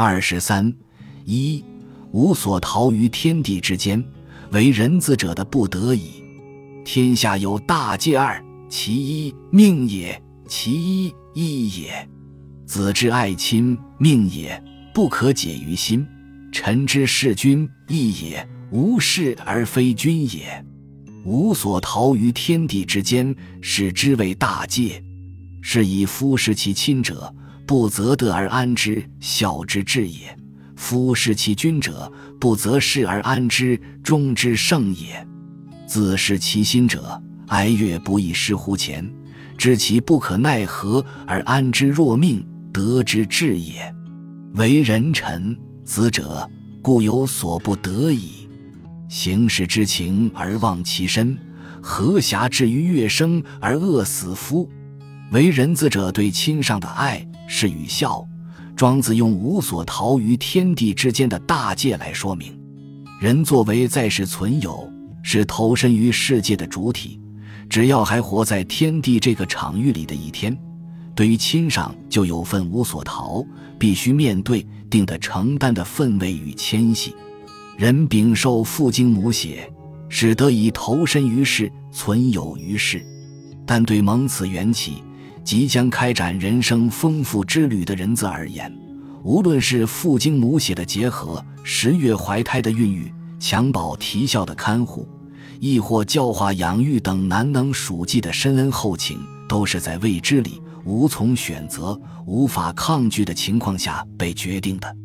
二十三一无所逃于天地之间，为人子者的不得已。天下有大戒二，其一命也，其一义也。子之爱亲，命也，不可解于心；臣之事君，义也，无事而非君也。无所逃于天地之间，使之为大戒。是以夫视其亲者，不择德而安之，孝之至也；夫视其君者，不择事而安之，忠之圣也。自视其心者，哀乐不亦失乎前？知其不可奈何而安之若命，得之至也。为人臣子者，故有所不得已。行事之情而忘其身，何暇至于乐生而饿死夫？为人子者，对亲上的爱是与孝。庄子用无所逃于天地之间的大戒来说明，人作为在世存有，是投身于世界的主体。只要还活在天地这个场域里的一天，对于亲上就有份无所逃、必须面对、定得承担的分位与牵系。人禀受父精母血，使得以投身于世、存有于世，但对蒙此缘起。即将开展人生丰富之旅的人子而言，无论是父精母血的结合、十月怀胎的孕育、襁褓啼笑的看护，亦或教化养育等难能属际的深恩厚情，都是在未知里、无从选择、无法抗拒的情况下被决定的。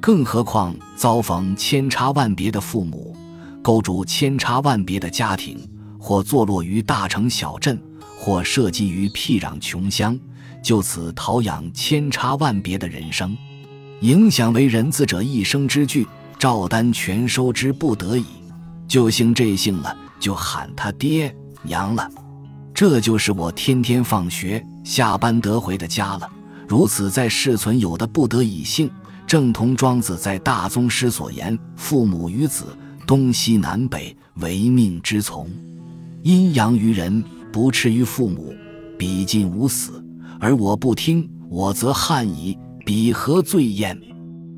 更何况遭逢千差万别的父母，构筑千差万别的家庭，或坐落于大城小镇。或涉及于僻壤穷乡，就此陶养千差万别的人生，影响为人子者一生之具，照单全收之不得已。就姓这姓了，就喊他爹娘了。这就是我天天放学下班得回的家了。如此在世存有的不得已性，正同庄子在大宗师所言：“父母与子，东西南北，唯命之从。阴阳于人。”不斥于父母，彼尽无死，而我不听，我则憾矣。彼何罪焉？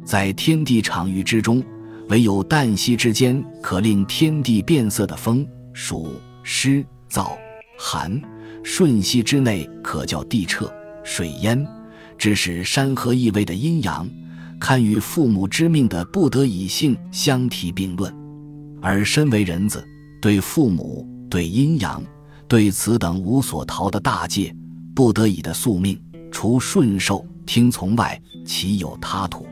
在天地场域之中，唯有旦夕之间可令天地变色的风、暑、湿、燥、寒；瞬息之内可叫地彻、水淹，致使山河异位的阴阳，堪与父母之命的不得已性相提并论。而身为人子，对父母，对阴阳。对此等无所逃的大戒，不得已的宿命，除顺受听从外，岂有他途？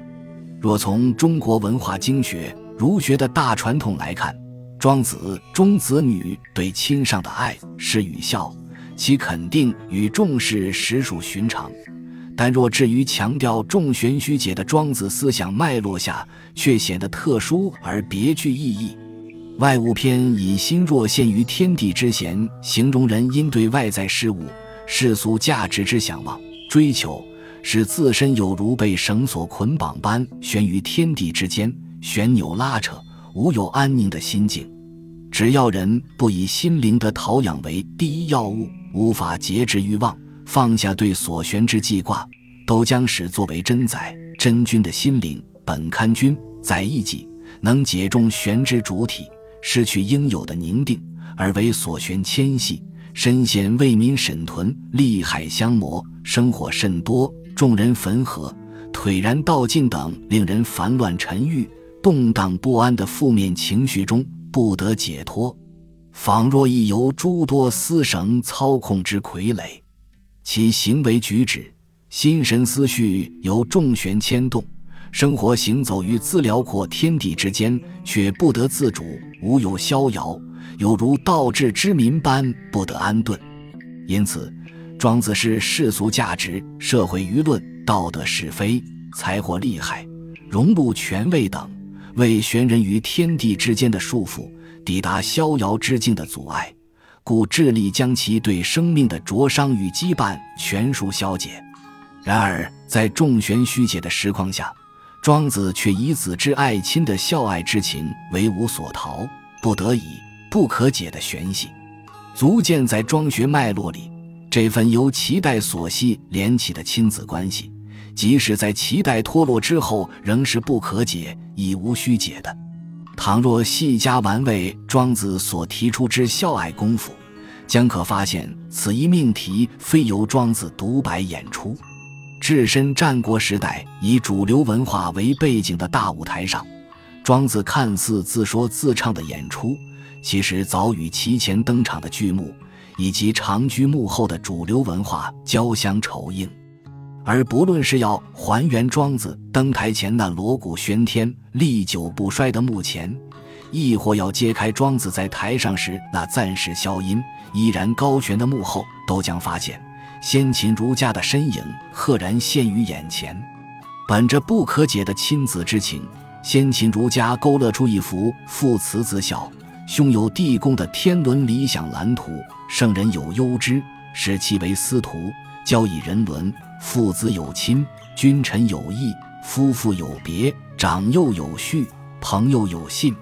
若从中国文化经学儒学的大传统来看，庄子中子女对亲上的爱是与孝，其肯定与重视实属寻常。但若至于强调重玄虚解的庄子思想脉络下，却显得特殊而别具意义。外物篇以心若陷于天地之弦，形容人因对外在事物、世俗价值之向往、追求，使自身有如被绳索捆绑般悬于天地之间，旋扭拉扯，无有安宁的心境。只要人不以心灵的陶养为第一要务，无法节制欲望，放下对所悬之记挂，都将使作为真宰真君的心灵本堪君宰一己，能解中悬之主体。失去应有的宁静，而为所悬牵系，深陷为民沈屯，利害相磨，生火甚多，众人焚合，颓然道尽等令人烦乱沉郁、动荡不安的负面情绪中不得解脱，仿若亦由诸多丝绳操控之傀儡，其行为举止、心神思绪由众悬牵动。生活行走于自辽阔天地之间，却不得自主，无有逍遥，有如倒置之民般不得安顿。因此，庄子是世俗价值、社会舆论、道德是非、财货利害、荣禄权位等，为悬人于天地之间的束缚，抵达逍遥之境的阻碍，故致力将其对生命的灼伤与羁绊全数消解。然而，在众玄虚解的实况下，庄子却以子之爱亲的孝爱之情为无所逃、不得已、不可解的玄系，足见在庄学脉络里，这份由脐带所系连起的亲子关系，即使在脐带脱落之后，仍是不可解，已无需解的。倘若细加玩味庄子所提出之孝爱功夫，将可发现此一命题非由庄子独白演出。置身战国时代以主流文化为背景的大舞台上，庄子看似自说自唱的演出，其实早与其前登场的剧目以及长居幕后的主流文化交相酬应。而不论是要还原庄子登台前那锣鼓喧天、历久不衰的幕前，亦或要揭开庄子在台上时那暂时消音、依然高悬的幕后，都将发现先秦儒家的身影赫然现于眼前。本着不可解的亲子之情，先秦儒家勾勒出一幅父慈子孝、兄友弟恭的天伦理想蓝图。圣人有攸之，使其为司徒，教以人伦。父子有亲，君臣有义，夫妇有别，长幼有序，朋友有信。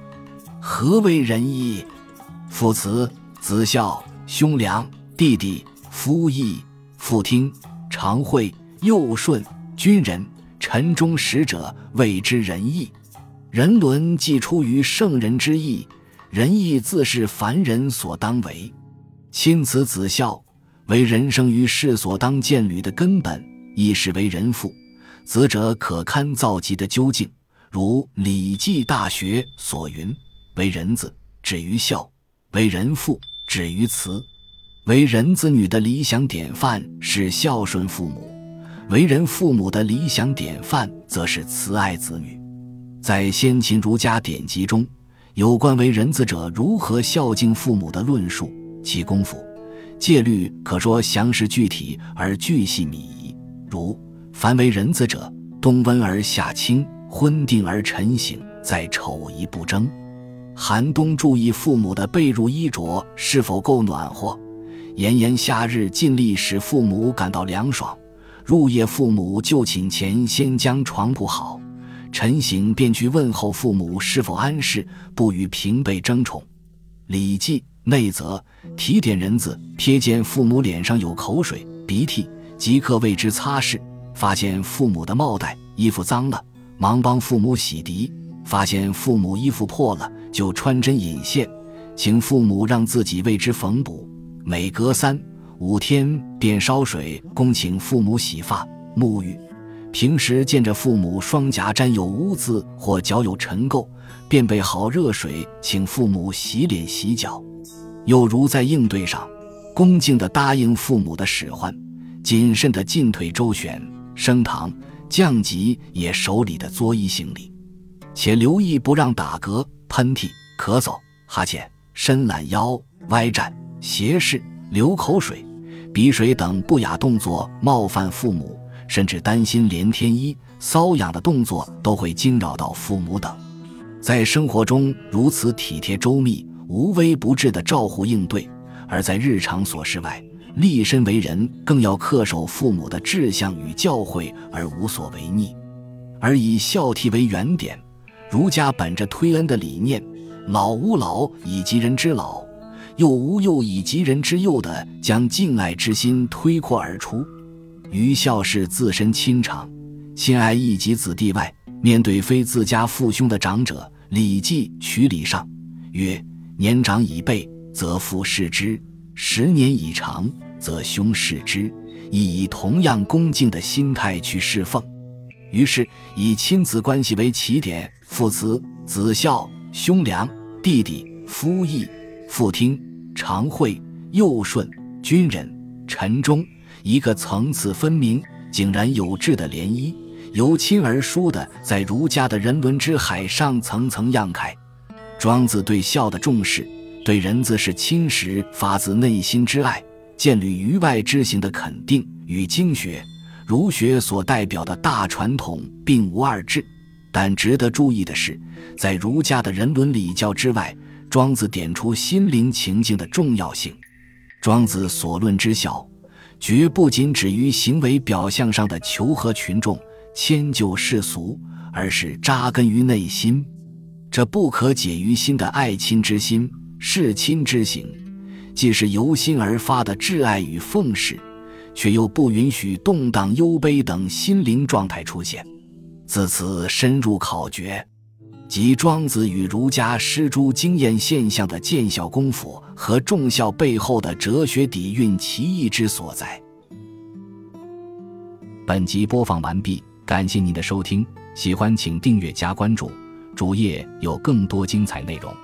何为仁义？父慈子孝，兄良弟弟，夫义父听，常惠幼顺，君仁臣忠使者，谓之仁义。人伦既出于圣人之意，仁义自是凡人所当为。亲慈子孝，为人生于世所当建履的根本。亦是为人父，子者可堪造极的究竟。如《礼记·大学》所云：“为人子，止于孝；为人父，止于慈。”为人子女的理想典范是孝顺父母，为人父母的理想典范则是慈爱子女。在先秦儒家典籍中，有关为人子者如何孝敬父母的论述，其功夫、戒律可说详实具体而巨细靡遗。如凡为人子者，冬温而夏清，昏定而晨醒，在丑一不争。寒冬注意父母的被褥衣着是否够暖和，炎炎夏日尽力使父母感到凉爽。入夜父母就寝前先将床铺好，晨醒便去问候父母是否安适，不与平辈争宠。《礼记·内则》提点人子，瞥见父母脸上有口水、鼻涕。即刻为之擦拭，发现父母的帽带、衣服脏了，忙帮父母洗涤；发现父母衣服破了，就穿针引线，请父母让自己为之缝补。每隔三五天便烧水供请父母洗发、沐浴。平时见着父母双颊沾有污渍或脚有尘垢，便备好热水请父母洗脸洗脚。又如在应对上，恭敬地答应父母的使唤。谨慎的进退周旋，升堂降级也守礼的作揖行礼，且留意不让打嗝、喷嚏、咳嗽、哈欠、伸懒腰、歪站、斜视、流口水、鼻水等不雅动作冒犯父母，甚至担心连添衣搔痒的动作都会惊扰到父母等。在生活中如此体贴周密、无微不至的照护应对，而在日常琐事外。立身为人，更要恪守父母的志向与教诲，而无所违逆，而以孝悌为原点。儒家本着推恩的理念，老吾老以及人之老，又吾幼以及人之幼的，将敬爱之心推扩而出。于孝是自身亲长，亲爱一己子弟外，面对非自家父兄的长者，《礼记·曲礼上》曰：“年长以辈，则父视之。”十年以长，则兄视之，亦以同样恭敬的心态去侍奉。于是，以亲子关系为起点，父慈子孝，兄良弟弟，夫义父听，常惠幼顺，君仁臣忠，一个层次分明、井然有致的涟漪，由亲而疏的在儒家的人伦之海上层层漾开。庄子对孝的重视。对人字是亲时发自内心之爱，建立于外之行的肯定与经学、儒学所代表的大传统并无二致。但值得注意的是，在儒家的人伦礼教之外，庄子点出心灵情境的重要性。庄子所论之孝，绝不仅止于行为表象上的求和群众、迁就世俗，而是扎根于内心，这不可解于心的爱亲之心。视亲之行，既是由心而发的挚爱与奉侍，却又不允许动荡、忧悲等心灵状态出现。自此深入考掘，即庄子与儒家施诸经验现象的见效功夫和重效背后的哲学底蕴奇异之所在。本集播放完毕，感谢您的收听，喜欢请订阅加关注，主页有更多精彩内容。